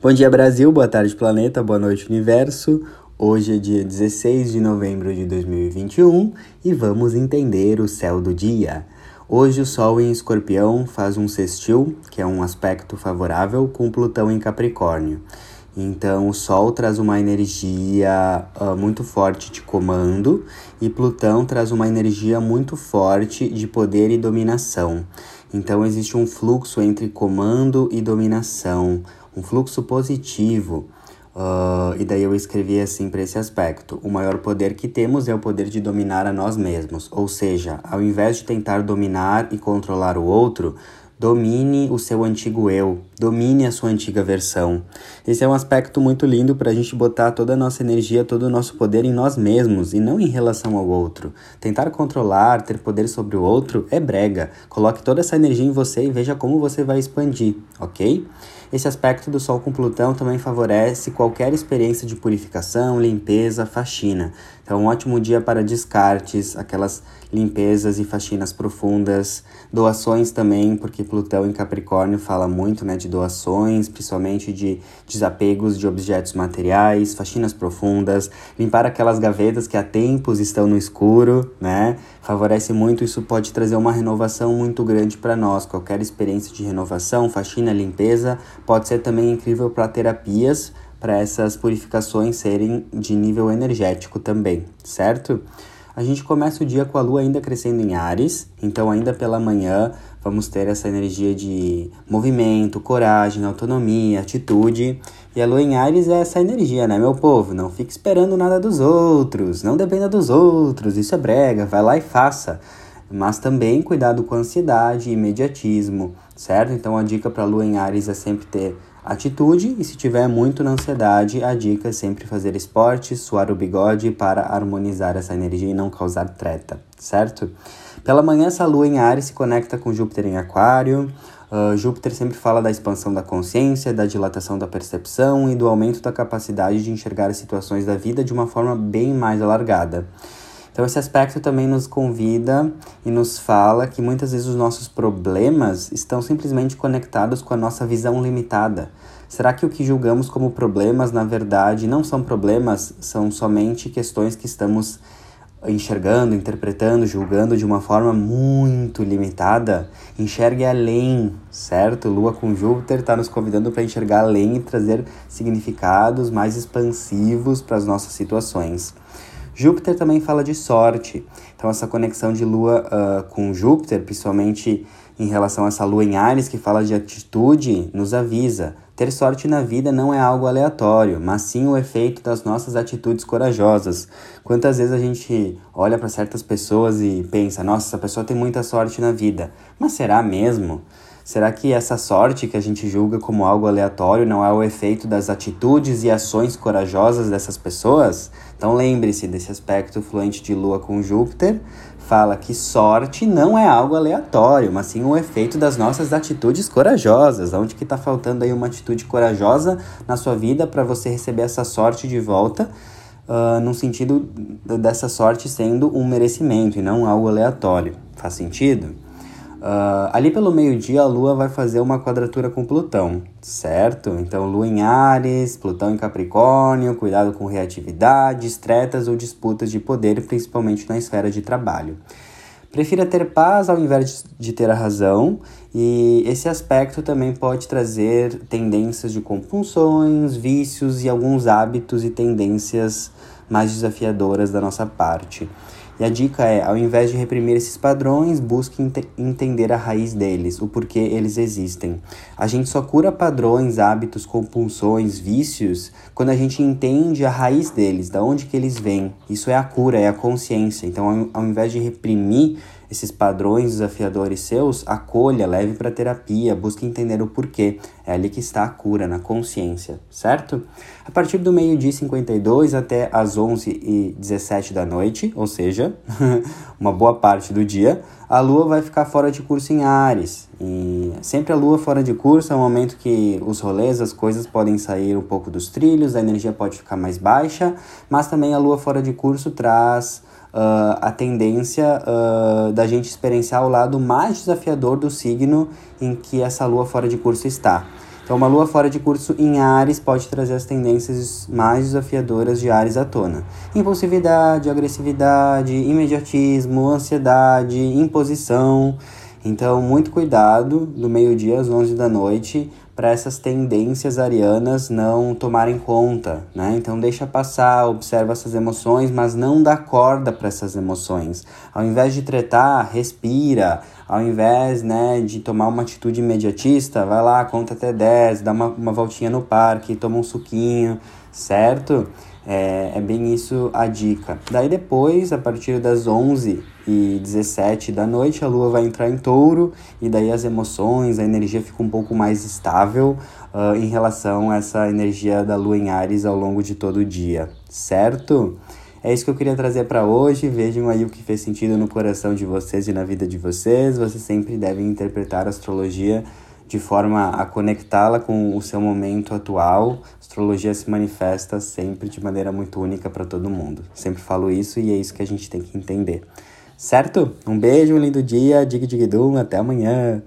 Bom dia, Brasil. Boa tarde, planeta. Boa noite, universo. Hoje é dia 16 de novembro de 2021 e vamos entender o céu do dia. Hoje o Sol em Escorpião faz um sextil, que é um aspecto favorável, com Plutão em Capricórnio. Então, o Sol traz uma energia uh, muito forte de comando e Plutão traz uma energia muito forte de poder e dominação. Então, existe um fluxo entre comando e dominação, um fluxo positivo. Uh, e daí eu escrevi assim para esse aspecto: o maior poder que temos é o poder de dominar a nós mesmos. Ou seja, ao invés de tentar dominar e controlar o outro, Domine o seu antigo eu, domine a sua antiga versão. Esse é um aspecto muito lindo para a gente botar toda a nossa energia, todo o nosso poder em nós mesmos e não em relação ao outro. Tentar controlar, ter poder sobre o outro é brega. Coloque toda essa energia em você e veja como você vai expandir, ok? Esse aspecto do Sol com Plutão também favorece qualquer experiência de purificação, limpeza, faxina. Então, um ótimo dia para descartes, aquelas limpezas e faxinas profundas, doações também, porque Plutão em Capricórnio fala muito né, de doações, principalmente de desapegos de objetos materiais, faxinas profundas, limpar aquelas gavetas que há tempos estão no escuro, né? Favorece muito, isso pode trazer uma renovação muito grande para nós. Qualquer experiência de renovação, faxina, limpeza, pode ser também incrível para terapias para essas purificações serem de nível energético também, certo? A gente começa o dia com a lua ainda crescendo em Ares, então ainda pela manhã vamos ter essa energia de movimento, coragem, autonomia, atitude. E a lua em Ares é essa energia, né, meu povo? Não fique esperando nada dos outros, não dependa dos outros, isso é brega, vai lá e faça. Mas também cuidado com ansiedade e imediatismo, certo? Então a dica para a lua em Ares é sempre ter atitude e se tiver muito na ansiedade, a dica é sempre fazer esporte, suar o bigode para harmonizar essa energia e não causar treta, certo? Pela manhã, essa lua em Ares se conecta com Júpiter em Aquário. Uh, Júpiter sempre fala da expansão da consciência, da dilatação da percepção e do aumento da capacidade de enxergar as situações da vida de uma forma bem mais alargada. Então, esse aspecto também nos convida e nos fala que muitas vezes os nossos problemas estão simplesmente conectados com a nossa visão limitada. Será que o que julgamos como problemas, na verdade, não são problemas, são somente questões que estamos enxergando, interpretando, julgando de uma forma muito limitada? Enxergue além, certo? Lua com Júpiter está nos convidando para enxergar além e trazer significados mais expansivos para as nossas situações. Júpiter também fala de sorte, então essa conexão de Lua uh, com Júpiter, principalmente em relação a essa Lua em Ares que fala de atitude, nos avisa. Ter sorte na vida não é algo aleatório, mas sim o efeito das nossas atitudes corajosas. Quantas vezes a gente olha para certas pessoas e pensa: nossa, essa pessoa tem muita sorte na vida. Mas será mesmo? Será que essa sorte que a gente julga como algo aleatório não é o efeito das atitudes e ações corajosas dessas pessoas? Então lembre-se desse aspecto fluente de Lua com Júpiter. Fala que sorte não é algo aleatório, mas sim o efeito das nossas atitudes corajosas. Onde que está faltando aí uma atitude corajosa na sua vida para você receber essa sorte de volta? Uh, no sentido dessa sorte sendo um merecimento e não algo aleatório. Faz sentido? Uh, ali pelo meio-dia, a Lua vai fazer uma quadratura com Plutão, certo? Então, Lua em Ares, Plutão em Capricórnio, cuidado com reatividades, tretas ou disputas de poder, principalmente na esfera de trabalho. Prefira ter paz ao invés de ter a razão, e esse aspecto também pode trazer tendências de compulsões, vícios e alguns hábitos e tendências mais desafiadoras da nossa parte. E a dica é, ao invés de reprimir esses padrões, busque ent entender a raiz deles, o porquê eles existem. A gente só cura padrões, hábitos, compulsões, vícios, quando a gente entende a raiz deles, da onde que eles vêm. Isso é a cura, é a consciência. Então, ao, ao invés de reprimir esses padrões desafiadores seus, acolha, leve para terapia, busque entender o porquê. É ali que está a cura, na consciência, certo? A partir do meio-dia 52 até as 11h17 da noite, ou seja, uma boa parte do dia, a lua vai ficar fora de curso em Ares. E sempre a lua fora de curso é um momento que os rolês, as coisas podem sair um pouco dos trilhos, a energia pode ficar mais baixa, mas também a lua fora de curso traz uh, a tendência uh, da gente experienciar o lado mais desafiador do signo em que essa lua fora de curso está. Então, uma lua fora de curso em Ares pode trazer as tendências mais desafiadoras de Ares à tona: impulsividade, agressividade, imediatismo, ansiedade, imposição. Então, muito cuidado do meio-dia às 11 da noite para essas tendências arianas não tomarem conta, né? Então deixa passar, observa essas emoções, mas não dá corda para essas emoções. Ao invés de tretar, respira. Ao invés, né, de tomar uma atitude imediatista, vai lá, conta até 10, dá uma, uma voltinha no parque, toma um suquinho, certo? É, é bem isso a dica. Daí depois, a partir das 11 e 17 da noite, a lua vai entrar em touro e daí as emoções, a energia fica um pouco mais estável uh, em relação a essa energia da lua em Ares ao longo de todo o dia, certo? É isso que eu queria trazer para hoje. Vejam aí o que fez sentido no coração de vocês e na vida de vocês. Vocês sempre devem interpretar a astrologia de forma a conectá-la com o seu momento atual. A astrologia se manifesta sempre de maneira muito única para todo mundo. Sempre falo isso e é isso que a gente tem que entender. Certo? Um beijo, um lindo dia, dig dig dum, até amanhã.